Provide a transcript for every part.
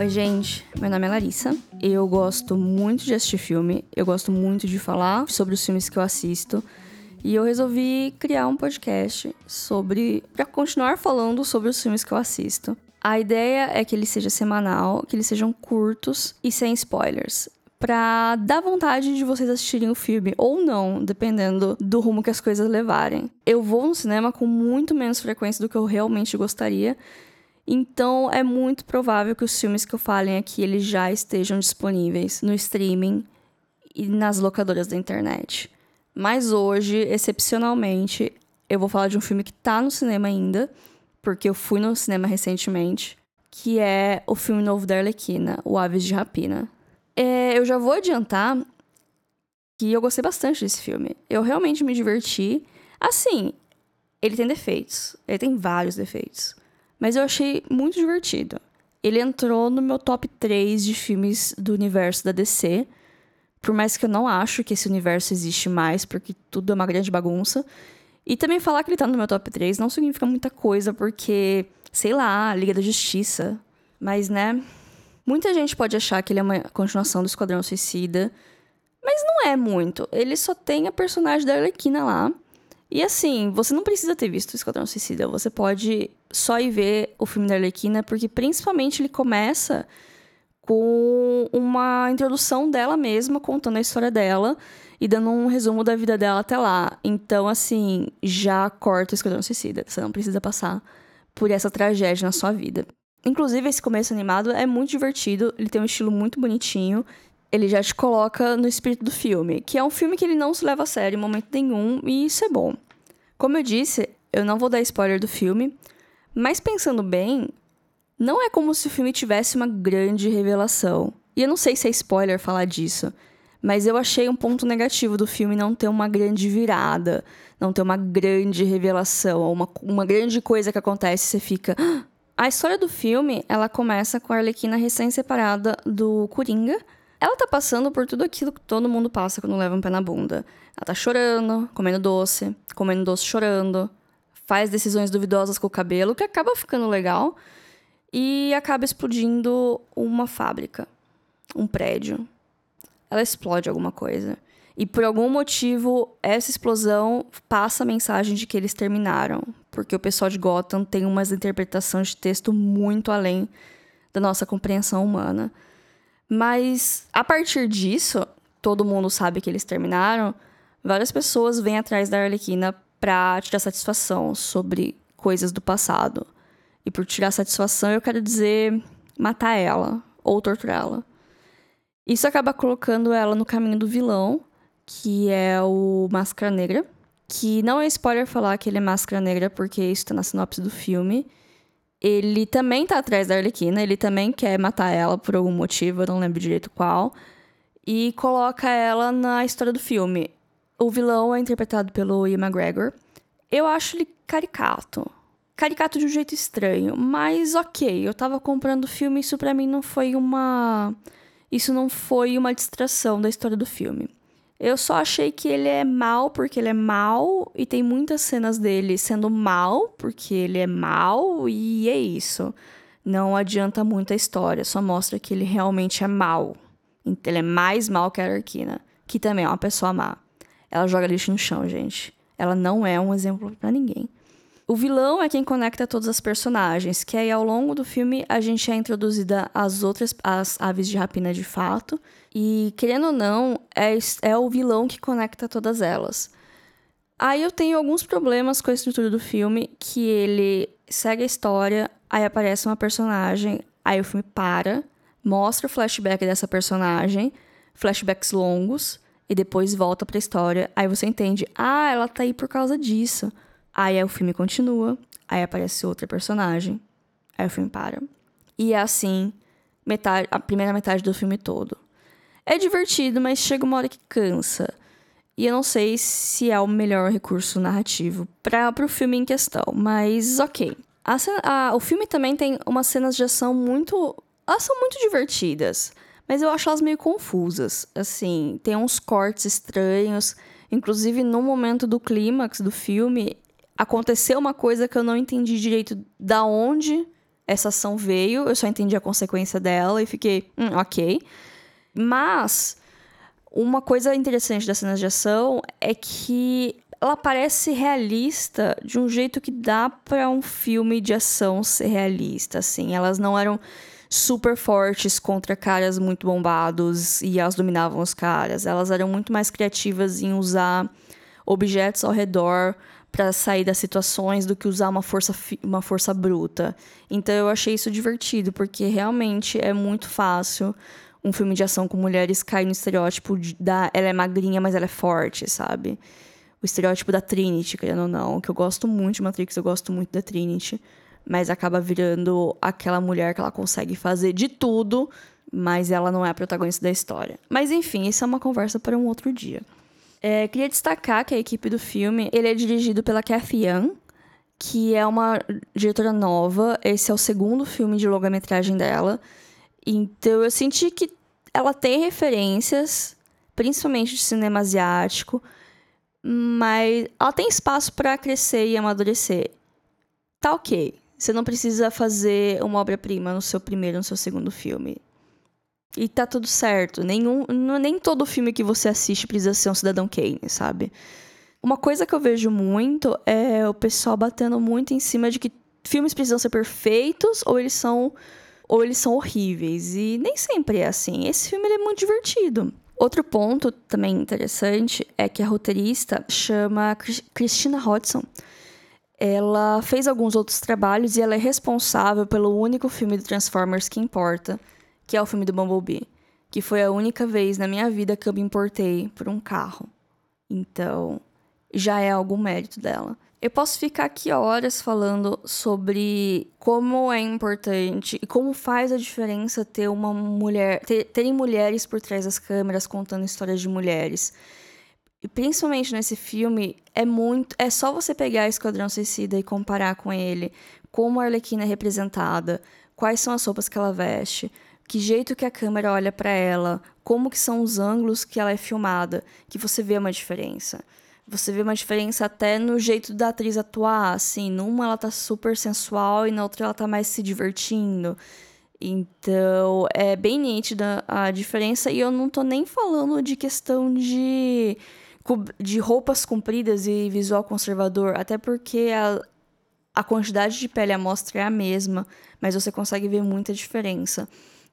Oi, gente. Meu nome é Larissa. Eu gosto muito de assistir filme. Eu gosto muito de falar sobre os filmes que eu assisto. E eu resolvi criar um podcast sobre. para continuar falando sobre os filmes que eu assisto. A ideia é que ele seja semanal, que eles sejam curtos e sem spoilers. Pra dar vontade de vocês assistirem o filme, ou não, dependendo do rumo que as coisas levarem. Eu vou no cinema com muito menos frequência do que eu realmente gostaria. Então é muito provável que os filmes que eu falem aqui eles já estejam disponíveis no streaming e nas locadoras da internet. Mas hoje, excepcionalmente, eu vou falar de um filme que tá no cinema ainda, porque eu fui no cinema recentemente, que é o filme novo da Arlequina, O Aves de Rapina. É, eu já vou adiantar que eu gostei bastante desse filme. Eu realmente me diverti. Assim, ele tem defeitos. Ele tem vários defeitos. Mas eu achei muito divertido. Ele entrou no meu top 3 de filmes do universo da DC. Por mais que eu não acho que esse universo existe mais, porque tudo é uma grande bagunça. E também falar que ele tá no meu top 3 não significa muita coisa, porque, sei lá, Liga da Justiça. Mas, né? Muita gente pode achar que ele é uma continuação do Esquadrão Suicida. Mas não é muito. Ele só tem a personagem da Arlequina lá. E assim, você não precisa ter visto o Esquadrão Suicida. Você pode só ir ver o filme da Arlequina, porque principalmente ele começa com uma introdução dela mesma, contando a história dela e dando um resumo da vida dela até lá. Então, assim, já corta o Esquadrão Suicida. Você não precisa passar por essa tragédia na sua vida. Inclusive, esse começo animado é muito divertido, ele tem um estilo muito bonitinho ele já te coloca no espírito do filme, que é um filme que ele não se leva a sério em momento nenhum, e isso é bom. Como eu disse, eu não vou dar spoiler do filme, mas pensando bem, não é como se o filme tivesse uma grande revelação. E eu não sei se é spoiler falar disso, mas eu achei um ponto negativo do filme não ter uma grande virada, não ter uma grande revelação, uma, uma grande coisa que acontece e você fica. Ah! A história do filme, ela começa com a Arlequina recém-separada do Coringa, ela tá passando por tudo aquilo que todo mundo passa quando leva um pé na bunda. Ela tá chorando, comendo doce, comendo doce chorando, faz decisões duvidosas com o cabelo, que acaba ficando legal, e acaba explodindo uma fábrica, um prédio. Ela explode alguma coisa. E por algum motivo, essa explosão passa a mensagem de que eles terminaram. Porque o pessoal de Gotham tem umas interpretações de texto muito além da nossa compreensão humana. Mas a partir disso, todo mundo sabe que eles terminaram. Várias pessoas vêm atrás da Arlequina pra tirar satisfação sobre coisas do passado. E por tirar satisfação, eu quero dizer matar ela ou torturá-la. Isso acaba colocando ela no caminho do vilão, que é o Máscara Negra. Que não é spoiler falar que ele é Máscara Negra, porque isso tá na sinopse do filme ele também tá atrás da Arlequina, ele também quer matar ela por algum motivo, eu não lembro direito qual, e coloca ela na história do filme. O vilão é interpretado pelo Ian McGregor. Eu acho ele caricato. Caricato de um jeito estranho, mas ok, eu tava comprando o filme, isso para mim não foi uma. Isso não foi uma distração da história do filme. Eu só achei que ele é mal porque ele é mal e tem muitas cenas dele sendo mal porque ele é mal e é isso. Não adianta muito a história, só mostra que ele realmente é mal. Ele é mais mal que a Arquina, que também é uma pessoa má. Ela joga lixo no chão, gente. Ela não é um exemplo para ninguém. O vilão é quem conecta todas as personagens, que aí ao longo do filme a gente é introduzida às outras as aves de rapina de fato, e querendo ou não, é, é o vilão que conecta todas elas. Aí eu tenho alguns problemas com a estrutura do filme, que ele segue a história, aí aparece uma personagem, aí o filme para, mostra o flashback dessa personagem, flashbacks longos, e depois volta pra história, aí você entende, ah, ela tá aí por causa disso. Aí o filme continua, aí aparece outra personagem, aí o filme para. E é assim metade, a primeira metade do filme todo. É divertido, mas chega uma hora que cansa. E eu não sei se é o melhor recurso narrativo para o filme em questão, mas ok. A cena, a, o filme também tem umas cenas de ação muito. Elas são muito divertidas, mas eu acho elas meio confusas. Assim, tem uns cortes estranhos. Inclusive, no momento do clímax do filme, aconteceu uma coisa que eu não entendi direito da onde essa ação veio, eu só entendi a consequência dela e fiquei, hum, ok. Mas uma coisa interessante das cenas de ação é que ela parece realista de um jeito que dá para um filme de ação ser realista, assim. Elas não eram super fortes contra caras muito bombados e elas dominavam os caras. Elas eram muito mais criativas em usar objetos ao redor para sair das situações do que usar uma força, uma força bruta. Então eu achei isso divertido, porque realmente é muito fácil um filme de ação com mulheres cair no estereótipo de, da ela é magrinha, mas ela é forte, sabe? O estereótipo da Trinity, querendo ou não, que eu gosto muito de Matrix, eu gosto muito da Trinity, mas acaba virando aquela mulher que ela consegue fazer de tudo, mas ela não é a protagonista da história. Mas enfim, isso é uma conversa para um outro dia. É, queria destacar que a equipe do filme ele é dirigido pela Cathy Young, que é uma diretora nova. Esse é o segundo filme de longa-metragem dela. Então eu senti que ela tem referências, principalmente de cinema asiático, mas ela tem espaço para crescer e amadurecer. Tá ok. Você não precisa fazer uma obra-prima no seu primeiro, no seu segundo filme. E tá tudo certo. Nenhum, nem todo filme que você assiste precisa ser um Cidadão Kane, sabe? Uma coisa que eu vejo muito é o pessoal batendo muito em cima de que filmes precisam ser perfeitos ou eles são ou eles são horríveis. E nem sempre é assim. Esse filme é muito divertido. Outro ponto também interessante é que a roteirista chama Christina Hodson. Ela fez alguns outros trabalhos e ela é responsável pelo único filme do Transformers que importa, que é o filme do Bumblebee, que foi a única vez na minha vida que eu me importei por um carro. Então, já é algum mérito dela. Eu posso ficar aqui horas falando sobre como é importante e como faz a diferença ter uma mulher, ter, terem mulheres por trás das câmeras contando histórias de mulheres. E principalmente nesse filme, é muito. É só você pegar Esquadrão Suicida e comparar com ele, como a Arlequina é representada, quais são as roupas que ela veste, que jeito que a câmera olha para ela, como que são os ângulos que ela é filmada, que você vê uma diferença. Você vê uma diferença até no jeito da atriz atuar, assim, numa ela tá super sensual e na outra ela tá mais se divertindo. Então, é bem nítida a diferença e eu não tô nem falando de questão de de roupas compridas e visual conservador, até porque a, a quantidade de pele amostra é a mesma, mas você consegue ver muita diferença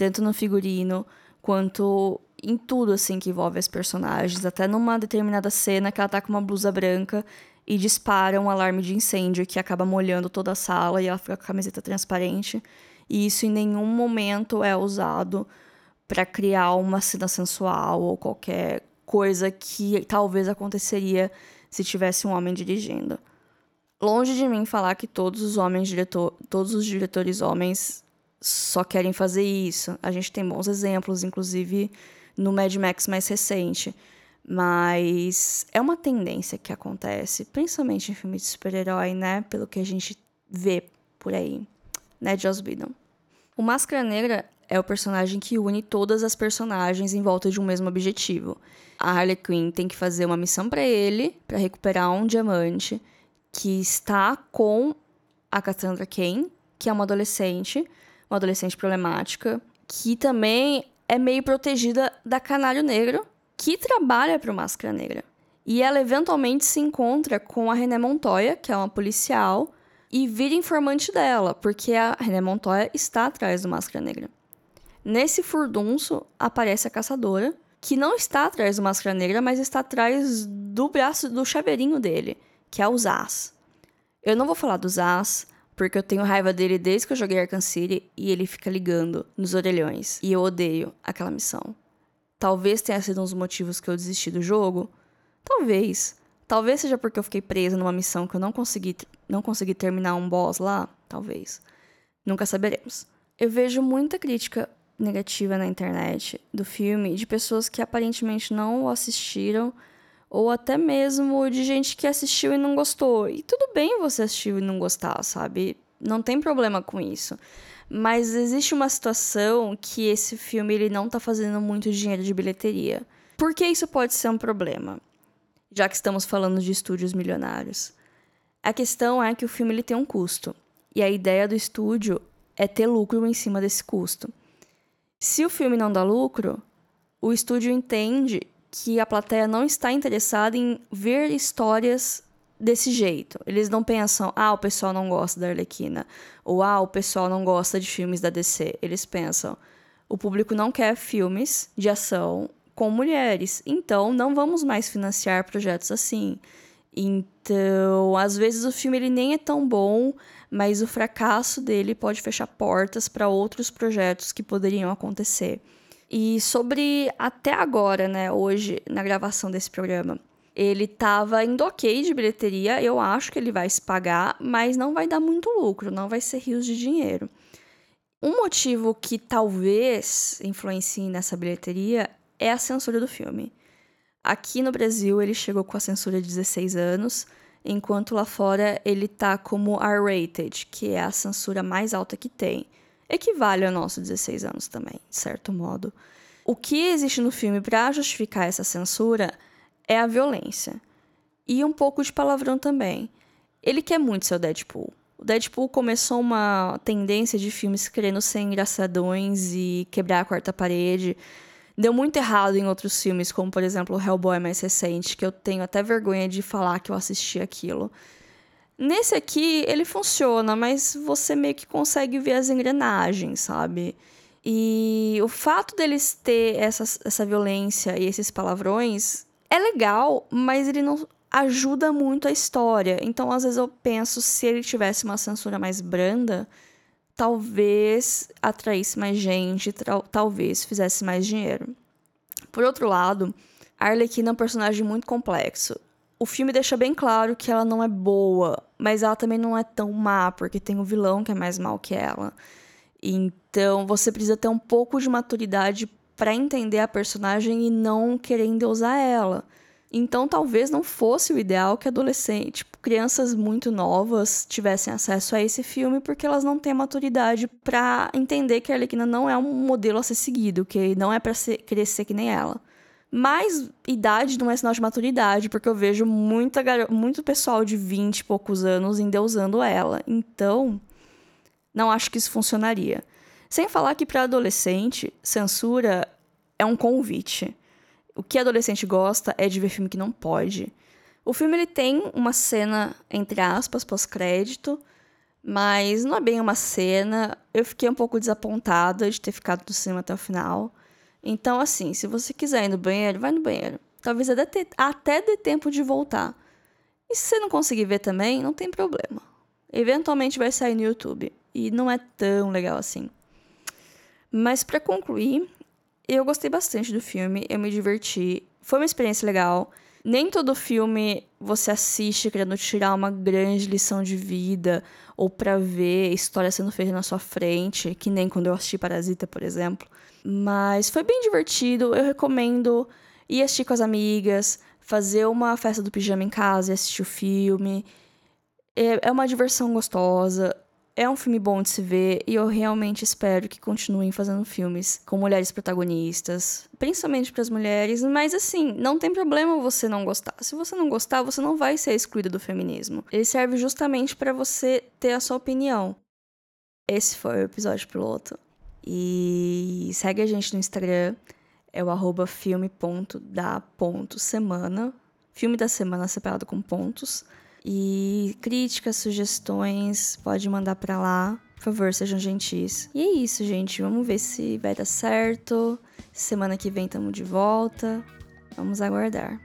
tanto no figurino quanto em tudo assim que envolve as personagens, até numa determinada cena que ela tá com uma blusa branca e dispara um alarme de incêndio que acaba molhando toda a sala e ela fica com a camiseta transparente. E isso em nenhum momento é usado para criar uma cena sensual ou qualquer coisa que talvez aconteceria se tivesse um homem dirigindo. Longe de mim falar que todos os homens diretor, todos os diretores homens só querem fazer isso. A gente tem bons exemplos, inclusive no Mad Max mais recente. Mas é uma tendência que acontece, principalmente em filmes de super-herói, né? Pelo que a gente vê por aí, né, Joss Whedon. O Máscara Negra é o personagem que une todas as personagens em volta de um mesmo objetivo. A Harley Quinn tem que fazer uma missão para ele, para recuperar um diamante que está com a Cassandra Cain, que é uma adolescente, uma adolescente problemática, que também é meio protegida da Canário Negro, que trabalha para o Máscara Negra. E ela eventualmente se encontra com a René Montoya, que é uma policial, e vira informante dela, porque a René Montoya está atrás do Máscara Negra. Nesse furdunço aparece a caçadora, que não está atrás do Máscara Negra, mas está atrás do braço do chaveirinho dele, que é o Zaz. Eu não vou falar do Zaz, porque eu tenho raiva dele desde que eu joguei Arkham City e ele fica ligando nos orelhões. E eu odeio aquela missão. Talvez tenha sido um dos motivos que eu desisti do jogo. Talvez. Talvez seja porque eu fiquei presa numa missão que eu não consegui, não consegui terminar um boss lá. Talvez. Nunca saberemos. Eu vejo muita crítica negativa na internet do filme de pessoas que aparentemente não o assistiram ou até mesmo de gente que assistiu e não gostou. E tudo bem você assistir e não gostar, sabe? Não tem problema com isso. Mas existe uma situação que esse filme ele não tá fazendo muito dinheiro de bilheteria. Por que isso pode ser um problema? Já que estamos falando de estúdios milionários. A questão é que o filme ele tem um custo. E a ideia do estúdio é ter lucro em cima desse custo. Se o filme não dá lucro, o estúdio entende que a plateia não está interessada em ver histórias desse jeito. Eles não pensam, ah, o pessoal não gosta da Arlequina, ou ah, o pessoal não gosta de filmes da DC. Eles pensam, o público não quer filmes de ação com mulheres, então não vamos mais financiar projetos assim. Então, às vezes o filme ele nem é tão bom, mas o fracasso dele pode fechar portas para outros projetos que poderiam acontecer. E sobre até agora, né, hoje, na gravação desse programa, ele tava indo ok de bilheteria, eu acho que ele vai se pagar, mas não vai dar muito lucro, não vai ser rios de dinheiro. Um motivo que talvez influencie nessa bilheteria é a censura do filme. Aqui no Brasil ele chegou com a censura de 16 anos, enquanto lá fora ele tá como R-rated, que é a censura mais alta que tem. Equivale ao nosso 16 anos também, de certo modo. O que existe no filme para justificar essa censura é a violência. E um pouco de palavrão também. Ele quer muito ser o Deadpool. O Deadpool começou uma tendência de filmes querendo ser engraçadões e quebrar a quarta parede. Deu muito errado em outros filmes, como por exemplo o Hellboy mais recente, que eu tenho até vergonha de falar que eu assisti aquilo. Nesse aqui, ele funciona, mas você meio que consegue ver as engrenagens, sabe? E o fato deles ter essa, essa violência e esses palavrões é legal, mas ele não ajuda muito a história. Então, às vezes, eu penso se ele tivesse uma censura mais branda, talvez atraísse mais gente, talvez fizesse mais dinheiro. Por outro lado, a Arlequina é um personagem muito complexo. O filme deixa bem claro que ela não é boa, mas ela também não é tão má, porque tem o um vilão que é mais mal que ela. Então, você precisa ter um pouco de maturidade para entender a personagem e não querer endeusar ela. Então, talvez não fosse o ideal que adolescentes, tipo, crianças muito novas, tivessem acesso a esse filme, porque elas não têm maturidade para entender que a Arlequina não é um modelo a ser seguido, que não é para ser que nem ela. Mas idade não é sinal de maturidade, porque eu vejo muita muito pessoal de 20 e poucos anos endeusando ela. Então, não acho que isso funcionaria. Sem falar que para adolescente, censura é um convite. O que adolescente gosta é de ver filme que não pode. O filme ele tem uma cena, entre aspas, pós-crédito, mas não é bem uma cena. Eu fiquei um pouco desapontada de ter ficado no cinema até o final. Então, assim, se você quiser ir no banheiro, vai no banheiro. Talvez até, ter, até dê tempo de voltar. E se você não conseguir ver também, não tem problema. Eventualmente vai sair no YouTube. E não é tão legal assim. Mas para concluir, eu gostei bastante do filme, eu me diverti, foi uma experiência legal. Nem todo filme você assiste querendo tirar uma grande lição de vida ou para ver história sendo feita na sua frente, que nem quando eu assisti Parasita, por exemplo. Mas foi bem divertido, eu recomendo ir assistir com as amigas, fazer uma festa do pijama em casa e assistir o filme. É, é uma diversão gostosa. É um filme bom de se ver e eu realmente espero que continuem fazendo filmes com mulheres protagonistas, principalmente para as mulheres, mas assim, não tem problema você não gostar. Se você não gostar, você não vai ser excluído do feminismo. Ele serve justamente para você ter a sua opinião. Esse foi o episódio piloto. E segue a gente no Instagram, é o filme.da.semana. Filme da semana separado com pontos. E críticas, sugestões, pode mandar para lá. Por favor, sejam gentis. E é isso, gente. Vamos ver se vai dar certo. Semana que vem estamos de volta. Vamos aguardar.